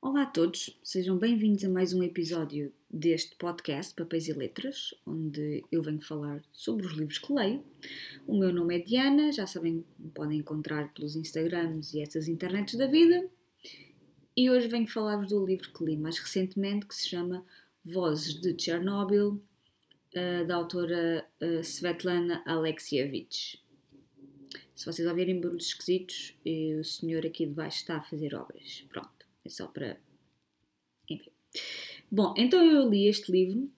Olá a todos, sejam bem-vindos a mais um episódio deste podcast Papéis e Letras, onde eu venho falar sobre os livros que leio. O meu nome é Diana, já sabem, me podem encontrar pelos Instagrams e essas internets da vida. E hoje venho falar-vos do livro que li mais recentemente, que se chama Vozes de Chernobyl, eh, da autora eh, Svetlana Alexievich. Se vocês ouvirem barulhos esquisitos, eh, o senhor aqui de baixo está a fazer obras. Pronto. É só para. Enfim. Bom, então eu li este livro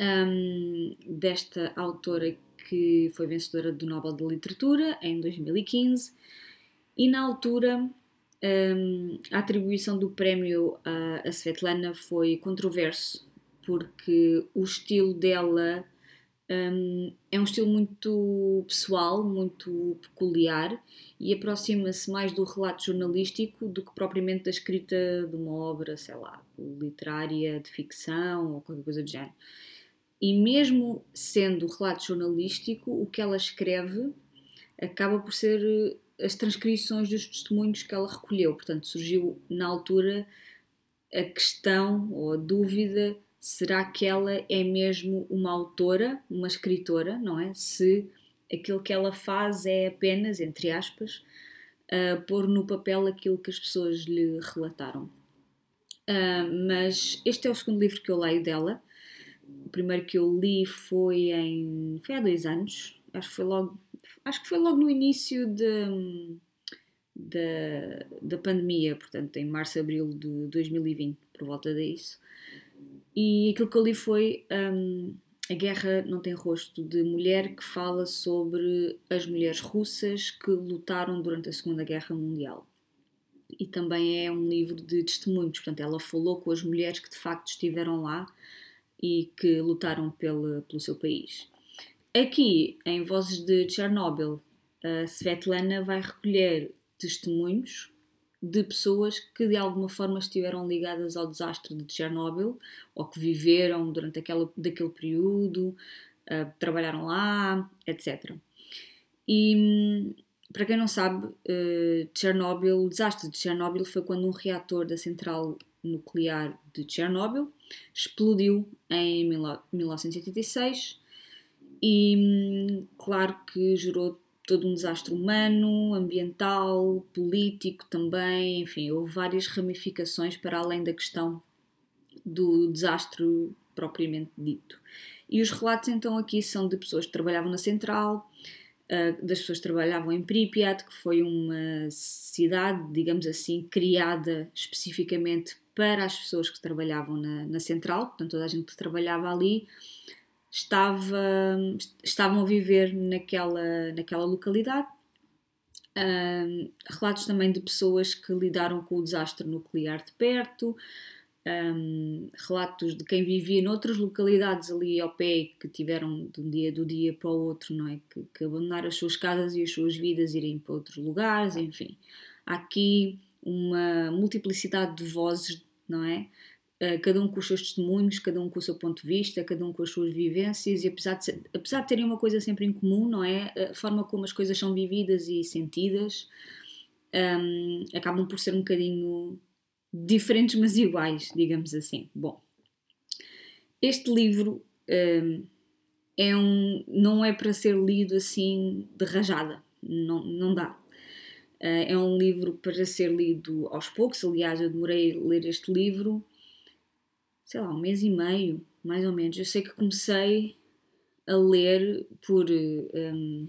um, desta autora que foi vencedora do Nobel de Literatura em 2015 e na altura um, a atribuição do prémio a, a Svetlana foi controverso porque o estilo dela um, é um estilo muito pessoal, muito peculiar e aproxima-se mais do relato jornalístico do que propriamente da escrita de uma obra, sei lá, literária, de ficção ou qualquer coisa do género. E mesmo sendo relato jornalístico, o que ela escreve acaba por ser eh, as transcrições dos testemunhos que ela recolheu. Portanto, surgiu na altura a questão ou a dúvida será que ela é mesmo uma autora, uma escritora, não é? Se aquilo que ela faz é apenas, entre aspas, uh, pôr no papel aquilo que as pessoas lhe relataram. Uh, mas este é o segundo livro que eu leio dela. O primeiro que eu li foi em foi há dois anos. Acho que foi logo acho que foi logo no início de, da, pandemia, portanto em março, abril de 2020, por volta disso. E aquilo que eu li foi um, A Guerra Não Tem Rosto, de mulher que fala sobre as mulheres russas que lutaram durante a Segunda Guerra Mundial. E também é um livro de testemunhos, portanto, ela falou com as mulheres que de facto estiveram lá e que lutaram pelo, pelo seu país. Aqui, em Vozes de Chernobyl, a Svetlana vai recolher testemunhos de pessoas que de alguma forma estiveram ligadas ao desastre de Chernobyl ou que viveram durante aquele, daquele período, uh, trabalharam lá, etc. E para quem não sabe, uh, Chernobyl, o desastre de Chernobyl foi quando um reator da central nuclear de Chernobyl explodiu em 1986 e claro que gerou todo um desastre humano, ambiental, político também, enfim, houve várias ramificações para além da questão do desastre propriamente dito. E os relatos então aqui são de pessoas que trabalhavam na central, ah, das pessoas que trabalhavam em Pripyat, que foi uma cidade, digamos assim, criada especificamente para as pessoas que trabalhavam na, na central, portanto toda a gente que trabalhava ali estava, estavam a viver naquela, naquela localidade. Um, relatos também de pessoas que lidaram com o desastre nuclear de perto, um, relatos de quem vivia noutras localidades ali ao pé que tiveram de um dia do dia para o outro, não é? Que, que abandonaram as suas casas e as suas vidas irem para outros lugares, enfim. Há aqui uma multiplicidade de vozes, não é? Eh, cada um com os seus testemunhos, cada um com o seu ponto de vista, cada um com as suas vivências e apesar de, apesar de terem uma coisa sempre em comum, não é? A forma como as coisas são vividas e sentidas um, acabam por ser um bocadinho diferentes, mas iguais, digamos assim. Bom, este livro um, é um, não é para ser lido assim de rajada, não, não dá. Uh, é um livro para ser lido aos poucos. Aliás, eu demorei a ler este livro sei lá, um mês e meio, mais ou menos. Eu sei que comecei a ler por, um,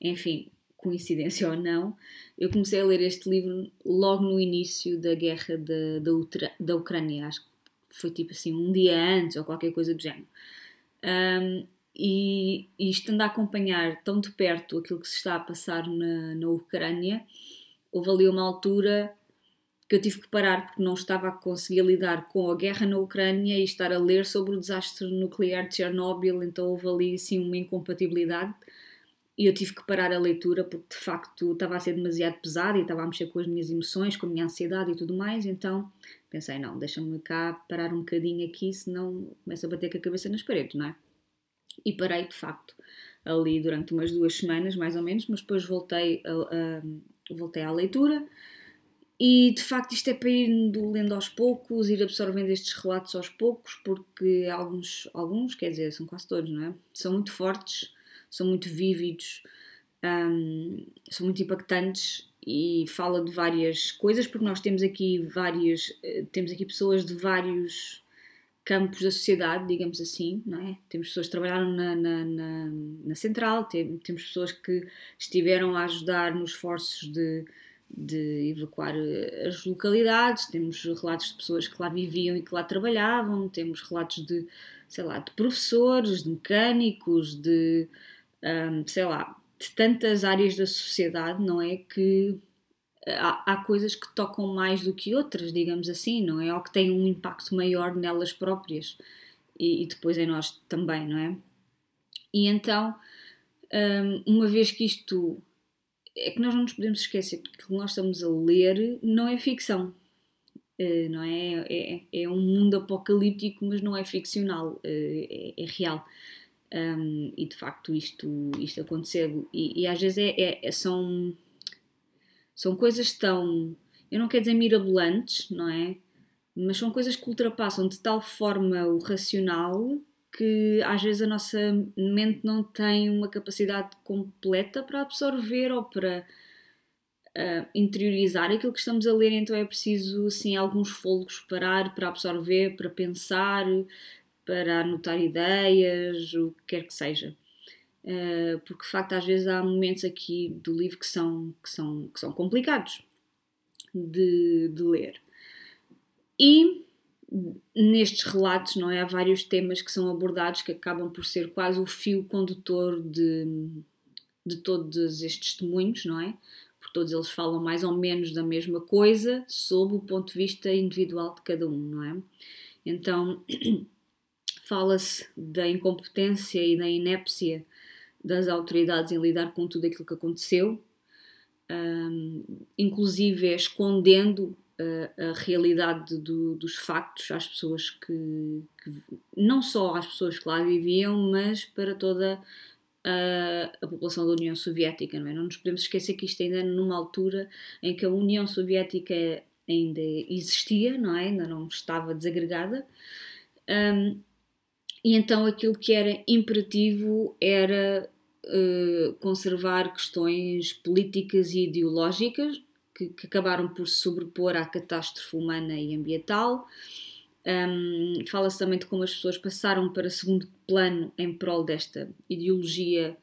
enfim, coincidência ou não, eu comecei a ler este livro logo no início da guerra da, da, da Ucrânia, acho que foi tipo assim, um dia antes ou qualquer coisa do género. Um, e, e estando a acompanhar tão de perto aquilo que se está a passar na, na Ucrânia, houve ali uma altura que eu tive que parar porque não estava a conseguir lidar com a guerra na Ucrânia e estar a ler sobre o desastre nuclear de Chernobyl, então houve ali assim uma incompatibilidade e eu tive que parar a leitura porque de facto estava a ser demasiado pesado e estava a mexer com as minhas emoções, com a minha ansiedade e tudo mais, então pensei, não, deixa-me cá parar um bocadinho aqui, senão começa a bater com a cabeça nas paredes, não é? E parei de facto ali durante umas duas semanas, mais ou menos, mas depois voltei, a, a voltei à leitura e de facto isto é para ir lendo aos poucos, ir absorvendo estes relatos aos poucos, porque alguns, alguns, quer dizer, são quase todos, não é? São muito fortes, são muito vívidos, um, são muito impactantes e fala de várias coisas, porque nós temos aqui várias, eh, temos aqui pessoas de vários campos da sociedade, digamos assim, não é? Temos pessoas que trabalharam na, na, na, na central, tem, temos pessoas que estiveram a ajudar nos esforços de de evacuar eh, as localidades, temos relatos de pessoas que lá viviam e que lá trabalhavam, temos relatos de, sei lá, de professores, de mecânicos, de, um, sei lá, de tantas áreas da sociedade, não é? Que há, há, coisas que tocam mais do que outras, digamos assim, não é? Ou que têm um impacto maior nelas próprias e, e depois em nós também, não é? E então, um, uma vez que isto é que nós não nos podemos esquecer que o que nós estamos a ler não é ficção. Uh, não é? é? É um mundo apocalíptico, mas não é ficcional, uh, é, é, real. Um, e de facto isto, isto aconteceu. E, e às vezes é, é, é, são, são coisas tão. Eu não quero dizer mirabolantes, não é? Mas são coisas que ultrapassam de tal forma o racional que às vezes a nossa mente não tem uma capacidade completa para absorver ou para uh, interiorizar aquilo que estamos a ler, então é preciso assim alguns fôlegos parar para absorver, para pensar, para anotar ideias, o que quer que seja. Uh, porque de facto às vezes há momentos aqui do livro que são, que são, que são complicados de, de ler. E nestes relatos, não é? Há vários temas que são abordados que acabam por ser quase o fio condutor de, de todos estes testemunhos, não é? Porque todos eles falam mais ou menos da mesma coisa sob o ponto de vista individual de cada um, não é? Então, fala-se da incompetência e da inépcia das autoridades em lidar com tudo aquilo que aconteceu, um, inclusive escondendo a, a realidade do, dos factos às pessoas que, que, não só às pessoas que lá viviam, mas para toda a, a, população da União Soviética, não é? Não nos podemos esquecer que isto ainda é numa altura em que a União Soviética ainda existia, não é? Ainda não estava desagregada. Um, e então aquilo que era imperativo era uh, conservar questões políticas e ideológicas, que, que acabaram por se sobrepor à catástrofe humana e ambiental. Um, Fala-se também de como as pessoas passaram para segundo plano em prol desta ideologia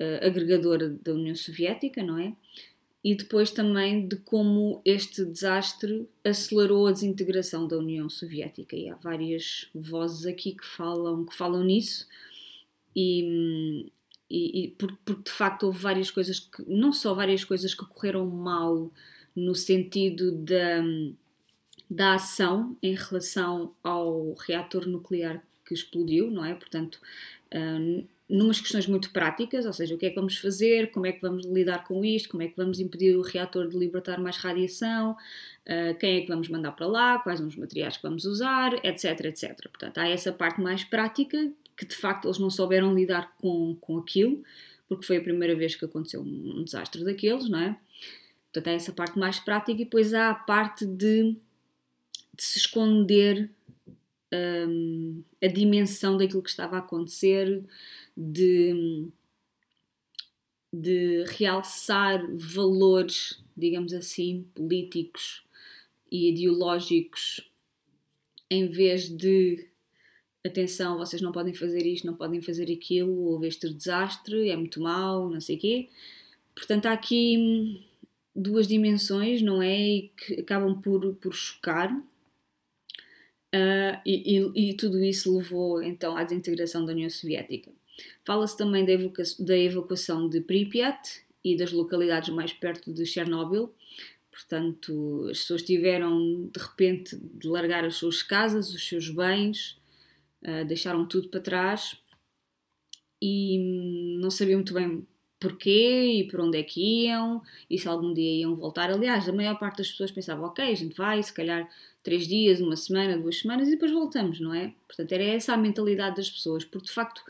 uh, agregadora da União Soviética, não é? E depois também de como este desastre acelerou a desintegração da União Soviética. E há várias vozes aqui que falam, que falam nisso. E, e, e porque, porque, de facto houve várias coisas que, não só várias coisas que correram mal no sentido da, da ação em relação ao reator nuclear que explodiu, não é? Portanto, um, numas questões muito práticas, ou seja, o que é que vamos fazer, como é que vamos lidar com isto, como é que vamos impedir o reator de libertar mais radiação, uh, quem é que vamos mandar para lá, quais são os materiais que vamos usar, etc, etc. Portanto, há essa parte mais prática que de facto eles não souberam lidar com, com aquilo, porque foi a primeira vez que aconteceu um, desastre daqueles, não é? Portanto, há essa parte mais prática e depois há a parte de, de se esconder um, a dimensão daquilo que estava a acontecer, de, de realçar valores, digamos assim, políticos e ideológicos, em vez de atenção, vocês não podem fazer isto, não podem fazer aquilo, houve este desastre, é muito mau, não sei o quê. Portanto, há aqui duas dimensões, não é? E que acabam por, por chocar. Uh, e, e, e, tudo isso levou então à desintegração da União Soviética. Fala-se também da, evacu da evacuação de Pripyat e das localidades mais perto de Chernobyl. Portanto, as pessoas tiveram de repente de largar as suas casas, os seus bens, uh, deixaram tudo para trás e não sabiam muito bem porquê e por onde é que iam e se algum dia iam voltar. Aliás, a maior parte das pessoas pensava, ok, a gente vai, se calhar três dias, uma semana, duas semanas e depois voltamos, não é? Portanto, era essa a mentalidade das pessoas, porque de facto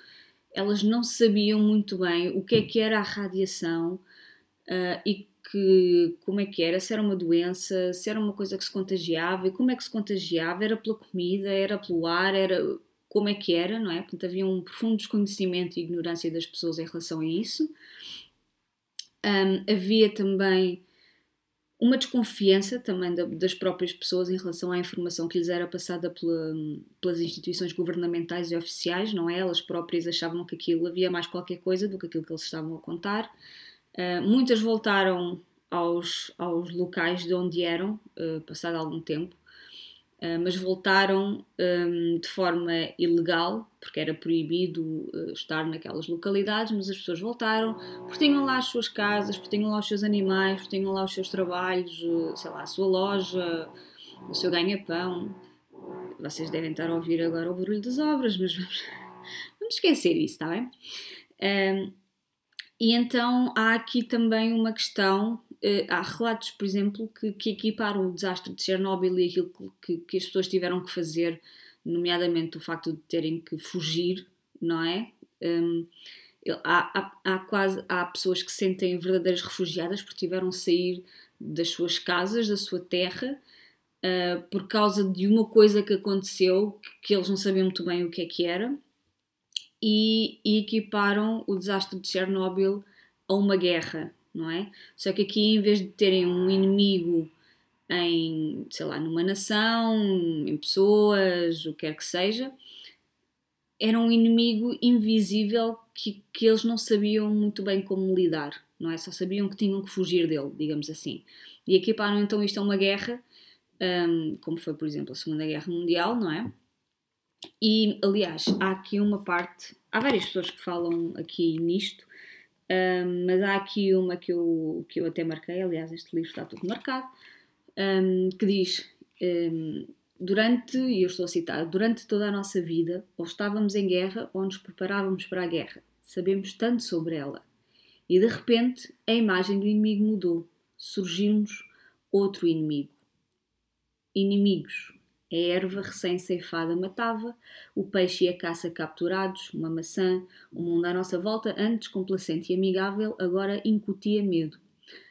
elas não sabiam muito bem o que é que era a radiação uh, e que como é que era, se era uma doença, se era uma coisa que se contagiava e como é que se contagiava, era pela comida, era pelo ar, era como é que era, não é? Portanto, havia um profundo desconhecimento e ignorância das pessoas em relação a isso. Um, havia também uma desconfiança também das próprias pessoas em relação à informação que lhes era passada pela, pelas instituições governamentais e oficiais, não é? Elas próprias achavam que aquilo havia mais qualquer coisa do que aquilo que eles estavam a contar. Uh, muitas voltaram aos, aos locais de onde eram, uh, passado algum tempo, mas voltaram um, de forma ilegal, porque era proibido uh, estar naquelas localidades, mas as pessoas voltaram porque tinham lá as suas casas, porque tinham lá os seus animais, porque tinham lá os seus trabalhos, sei lá, a sua loja, o seu ganha-pão. Vocês devem estar a ouvir agora o barulho das obras, mas vamos, vamos esquecer isso, está bem? E então há aqui também uma questão há relatos, por exemplo, que, que, equiparam o desastre de Chernobyl e aquilo que, que, as pessoas tiveram que fazer, nomeadamente o facto de terem que fugir, não é? Um, há, há, há, quase há pessoas que se sentem verdadeiras refugiadas porque tiveram que sair das suas casas, da sua terra, uh, por causa de uma coisa que aconteceu que eles não sabiam muito bem o que é que era. E, e equiparam o desastre de Chernobyl a uma guerra, não é? Só que aqui, em vez de terem um inimigo em, sei lá, numa nação, em pessoas, o que quer que seja, era um inimigo invisível que, que eles não sabiam muito bem como lidar, não é? Só sabiam que tinham que fugir dele, digamos assim. E equiparam então isto a uma guerra, um, como foi, por exemplo, a Segunda Guerra Mundial, não é? E, aliás, há aqui uma parte, há várias pessoas que falam aqui nisto, um, mas há aqui uma que eu, que eu até marquei, aliás, este livro está tudo marcado, um, que diz: um, Durante, e eu estou a citar, durante toda a nossa vida, ou estávamos em guerra ou nos preparávamos para a guerra. Sabemos tanto sobre ela. E de repente, a imagem do inimigo mudou. Surgiu-nos outro inimigo. Inimigos a erva recém-ceifada matava, o peixe e a caça capturados, uma maçã, o mundo à nossa volta, antes complacente e amigável, agora incutia medo.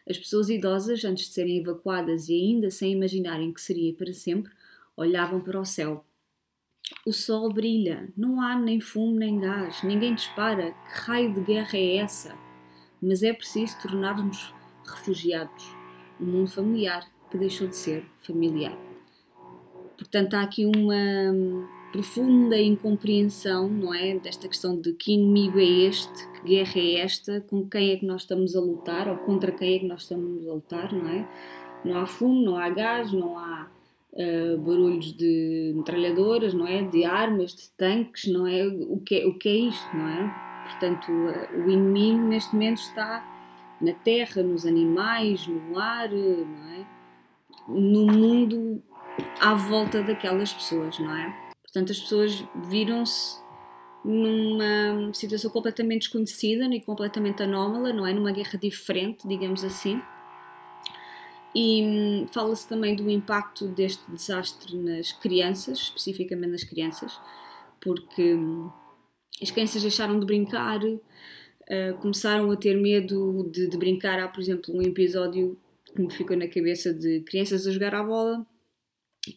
As pessoas idosas, antes de serem evacuadas e ainda sem imaginarem que seria para sempre, olhavam para o céu. O sol brilha, não há nem fumo nem gás, ninguém dispara. Que raio de guerra é essa? Mas é preciso tornar-nos refugiados. Um mundo familiar que deixou de ser familiar. Portanto, há aqui uma profunda incompreensão, não é? Desta questão de que inimigo é este, que guerra é esta, com quem é que nós estamos a lutar ou contra quem é que nós estamos a lutar, não é? Não há fumo, não há gás, não há uh, barulhos de metralhadoras, não é? De armas, de tanques, não é? O que é, o que é isto, não é? Portanto, uh, o inimigo neste momento está na terra, nos animais, no ar, não é? No mundo à volta daquelas pessoas, não é? Portanto, as pessoas viram-se numa situação completamente desconhecida e completamente anómala, não é? Numa guerra diferente, digamos assim. E hum, fala-se também do impacto deste desastre nas crianças, especificamente nas crianças, porque hum, as crianças deixaram de brincar, uh, começaram a ter medo de, de, brincar. Há, por exemplo, um episódio que me ficou na cabeça de crianças a jogar à bola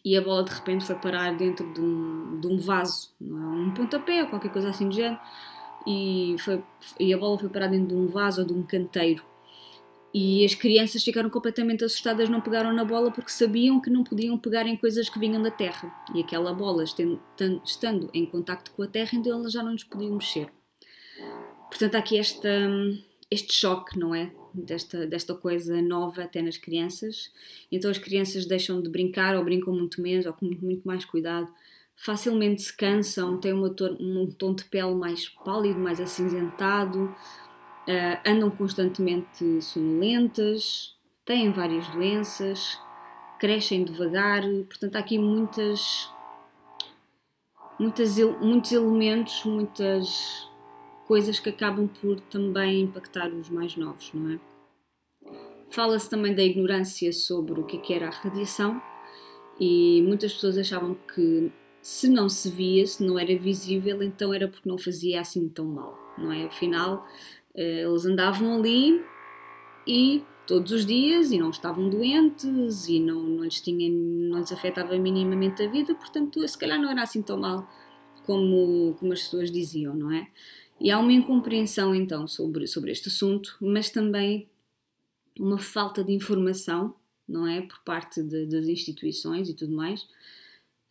e a bola de repente foi parar dentro de um, de um vaso, é? um pontapé ou qualquer coisa assim do género, e, foi, e a bola foi parar dentro de um vaso ou de um canteiro. E as crianças ficaram completamente assustadas, não pegaram na bola porque sabiam que não podiam pegar em coisas que vinham da terra. E aquela bola, estando em contacto com a terra, então elas já não nos podiam mexer. Portanto, há aqui esta, este choque, não é? Desta, desta coisa nova até nas crianças. Então as crianças deixam de brincar ou brincam muito menos ou com muito mais cuidado. Facilmente se cansam, têm uma um tom de pele mais pálido, mais acinzentado, uh, andam constantemente sonolentas, têm várias doenças, crescem devagar. Portanto, há aqui muitas, muitas muitos elementos, muitas coisas que acabam por também impactar os mais novos, não é? Fala-se também da ignorância sobre o é que era a radiação e muitas pessoas achavam que se não se via, se não era visível, então era porque não fazia assim tão mal, não é? Afinal, eh, eles andavam ali e todos os dias e não estavam doentes e não, não, lhes, tinha, não lhes afetava minimamente a vida, portanto, se calhar não era assim tão mal como, como as pessoas diziam, não é? E há uma incompreensão então sobre, sobre este assunto, mas também uma falta de informação, não é? Por parte de, das instituições e tudo mais,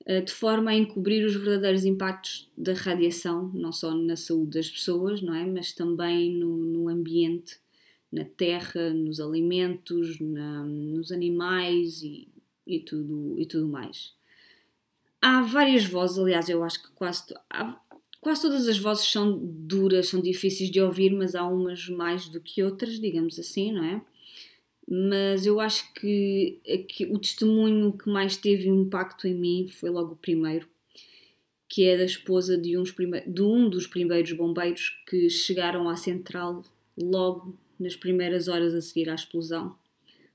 eh, de forma a encobrir os verdadeiros impactos da radiação, não só na saúde das pessoas, não é? Mas também no, no ambiente, na terra, nos alimentos, na, nos animais e, e, tudo, e tudo mais. Há várias vozes, aliás, eu acho que quase. Quase todas as vozes são duras, são difíceis de ouvir, mas há umas mais do que outras, digamos assim, não é? Mas eu acho que, que o testemunho que mais teve impacto em mim foi logo o primeiro, que é da esposa de, uns de um dos primeiros bombeiros que chegaram à central logo nas primeiras horas a seguir à explosão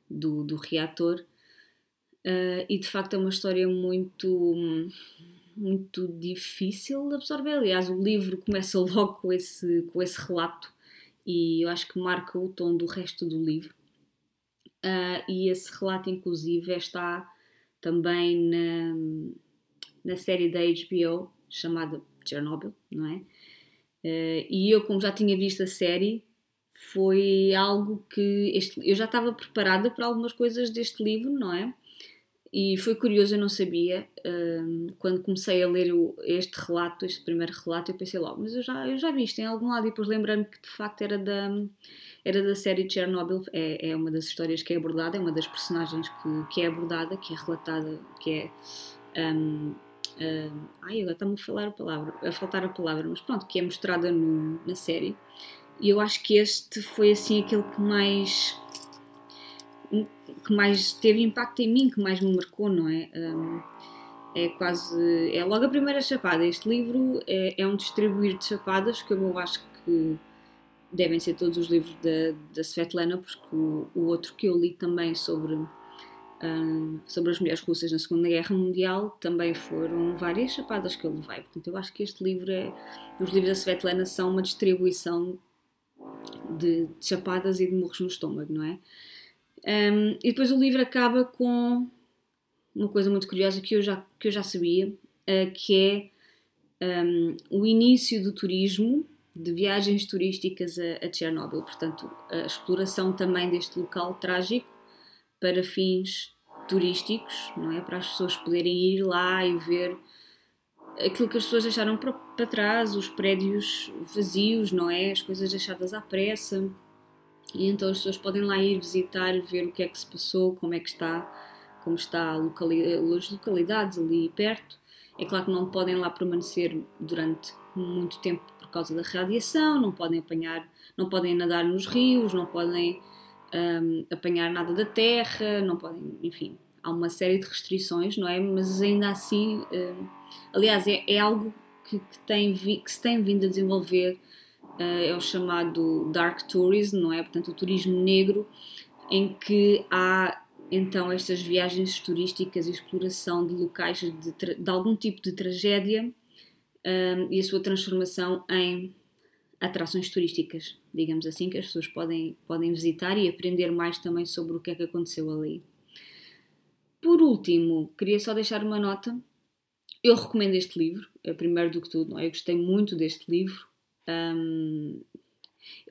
do, do reator. Uh, e de facto é uma história muito muito difícil de absorver. Aliás, o livro começa logo com esse, com esse relato e eu acho que marca o tom do resto do livro. Uh, e esse relato, inclusive, está também na, na série da HBO chamada Chernobyl, não é? Uh, e eu, como já tinha visto a série, foi algo que este, eu já estava preparada para algumas coisas deste livro, não é? E foi curioso, eu não sabia. Um, quando comecei a ler o, este relato, este primeiro relato, eu pensei logo, mas eu já, eu já vi isto em algum lado. E depois lembrei-me que de facto era da, era da série Chernobyl. É, é uma das histórias que é abordada, é uma das personagens que, que é abordada, que é relatada, que é. Um, um, ai, agora está-me a falar a palavra, a faltar a palavra, mas pronto, que é mostrada no, na série. E eu acho que este foi assim aquele que mais que mais teve impacto em mim, que mais me marcou, não é? Um, é quase. É logo a primeira chapada. Este livro é, é um distribuir de chapadas, que eu acho que devem ser todos os livros da, da Svetlana, porque o, o outro que eu li também sobre, sobre as mulheres russas na Segunda Guerra Mundial também foram várias chapadas que eu levei. Portanto, eu acho que este livro é. Os livros da Svetlana são uma distribuição de, de chapadas e de murros no estômago, não é? Um, e depois o livro acaba com uma coisa muito curiosa que eu já, que eu já sabia, uh, que é um, o início do turismo, de viagens turísticas a, a Chernobyl. Portanto, a exploração também deste local trágico para fins turísticos, não é? Para as pessoas poderem ir lá e ver aquilo que as pessoas deixaram para, para trás, os prédios vazios, não é? As coisas deixadas à pressa e então as pessoas podem lá ir visitar, ver o que é que se passou, como é que está, como está locali as localidades ali perto. É claro que não podem lá permanecer durante muito tempo por causa da radiação, não podem apanhar, não podem nadar nos rios, não podem um, apanhar nada da terra, não podem, enfim, há uma série de restrições, não é? Mas ainda assim, um, aliás, é, é algo que, que, tem, que se tem vindo a desenvolver é o chamado Dark Tourism, não é? Portanto, o turismo negro, em que há então estas viagens turísticas e exploração de locais de, de algum tipo de tragédia um, eh, e a sua transformação em atrações turísticas, digamos assim, que as pessoas podem, podem visitar e aprender mais também sobre o que é que aconteceu ali. Por último, queria só deixar uma nota. Eu recomendo este livro, é primeiro do que tudo, não é? Eu gostei muito deste livro. Um,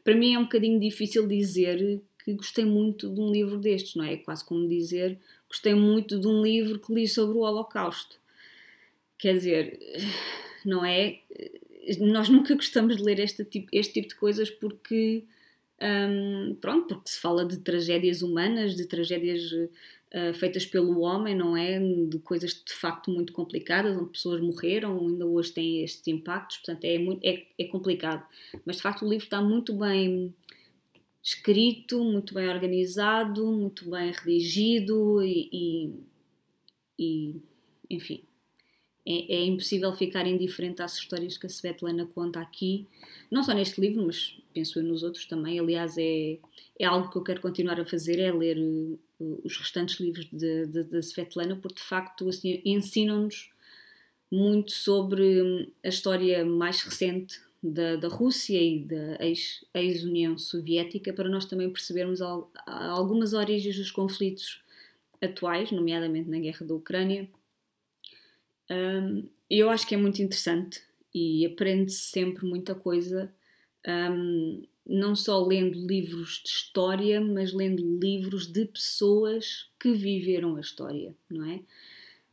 para mim é um bocadinho difícil dizer que gostei muito de um livro destes, não é? É quase como dizer gostei muito de um livro que li sobre o Holocausto. Quer dizer, não é? Nós nunca gostamos de ler este tipo, este tipo de coisas porque, um, pronto, porque se fala de tragédias humanas, de tragédias uh, feitas pelo homem, não é? De coisas de facto muito complicadas, onde pessoas morreram, ainda hoje têm estes impactos, portanto é, muito, é, é complicado. Mas de facto o livro está muito bem escrito, muito bem organizado, muito bem redigido e, e, e enfim, é, é, impossível ficar indiferente às histórias que a Svetlana conta aqui, não só neste livro, mas penso eu nos outros também. Aliás, é, é algo que eu quero continuar a fazer, é ler uh, os restantes livros da Svetlana, porque de facto assim, ensinam-nos muito sobre hum, a história mais recente da, da Rússia e da ex-União ex Soviética para nós também percebermos al, algumas origens dos conflitos atuais, nomeadamente na guerra da Ucrânia. Um, eu acho que é muito interessante e aprende-se sempre muita coisa, um, não só lendo livros de história, mas lendo livros de pessoas que viveram a história, não é?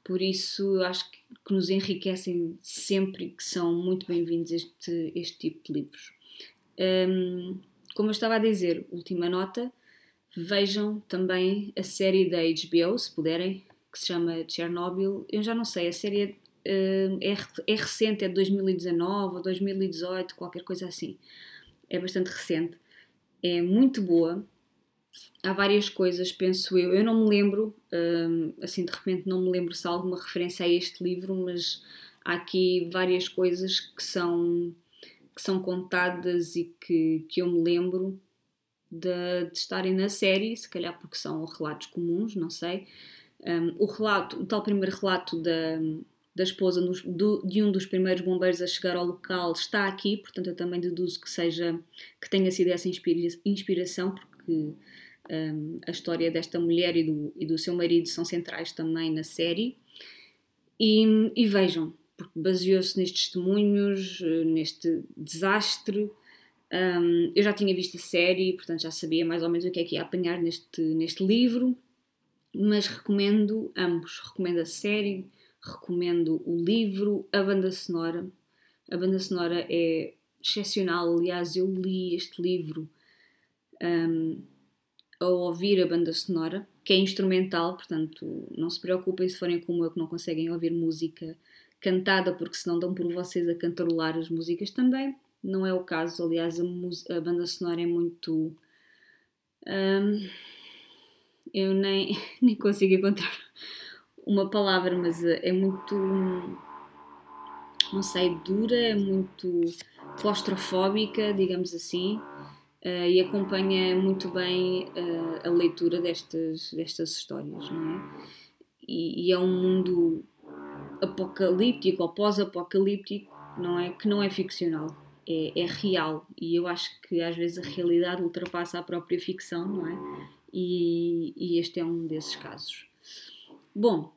Por isso, eu acho que, nos enriquecem sempre e que são muito bem-vindos este, este tipo de livros. Um, como eu estava a dizer, última nota, vejam também a série da HBO, se puderem, que se chama Chernobyl. Eu já não sei, a série é, é, é recente, é de 2019 ou 2018, qualquer coisa assim. É bastante recente. É muito boa há várias coisas, penso eu. Eu não me lembro, hum, assim de repente não me lembro se há alguma referência a este livro, mas há aqui várias coisas que são, que são contadas e que, que eu me lembro de, de estarem na série, se calhar porque são relatos comuns, não sei. Um, o relato, o tal primeiro relato da, da esposa nos, do, de um dos primeiros bombeiros a chegar ao local está aqui, portanto eu também deduzo que seja que tenha sido essa inspira, inspiração, porque um, a história desta mulher e do, e do seu marido são centrais também na série. E, e vejam, porque baseou-se nestes testemunhos, neste desastre. Um, eu já tinha visto a série, portanto já sabia mais ou menos o que é que ia apanhar neste, neste livro, mas recomendo ambos. Recomendo a série, recomendo o livro, a banda sonora. A banda sonora é excepcional. Aliás, eu li este livro um, a ouvir a banda sonora, que é instrumental, portanto não se preocupem se forem como eu que não conseguem ouvir música cantada, porque senão dão por vocês a cantarolar as músicas também. Não é o caso, aliás, a, a banda sonora é muito. Hum, eu nem, nem consigo encontrar uma palavra, mas é muito. Não sei, dura, é muito claustrofóbica, digamos assim uh, e acompanha muito bem uh, a leitura destas, destas histórias, não é? E, e é um mundo apocalíptico ou pós-apocalíptico, não é? Que não é ficcional, é, é, real. E eu acho que às vezes a realidade ultrapassa a própria ficção, não é? E, e este é um desses casos. Bom,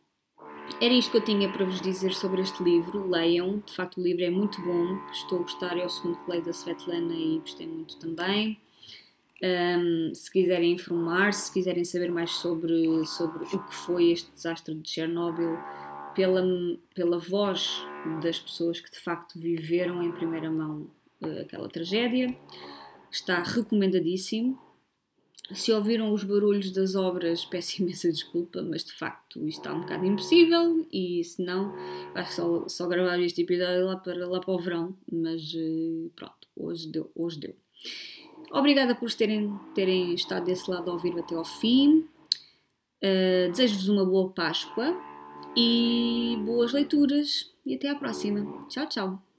era isto que eu tinha para vos dizer sobre este livro. Leiam, de facto o livro é muito bom. Estou a gostar, é o segundo que leio da Svetlana e gostei muito também. Um, se quiserem informar, se quiserem saber mais sobre, sobre o que foi este desastre de Chernobyl, pela, pela voz das pessoas que de facto viveram em primeira mão uh, aquela tragédia, está recomendadíssimo. Se ouviram os barulhos das obras, peço imensa desculpa, mas de facto isto está um bocado impossível e se não, que só, só gravar este episódio lá para, lá para o verão, mas eh, pronto, hoje deu. Hoje deu. Obrigada por terem, terem estado desse lado a ouvir até ao fim. Uh, Desejo-vos uma boa Páscoa e boas leituras e até à próxima. Tchau, tchau!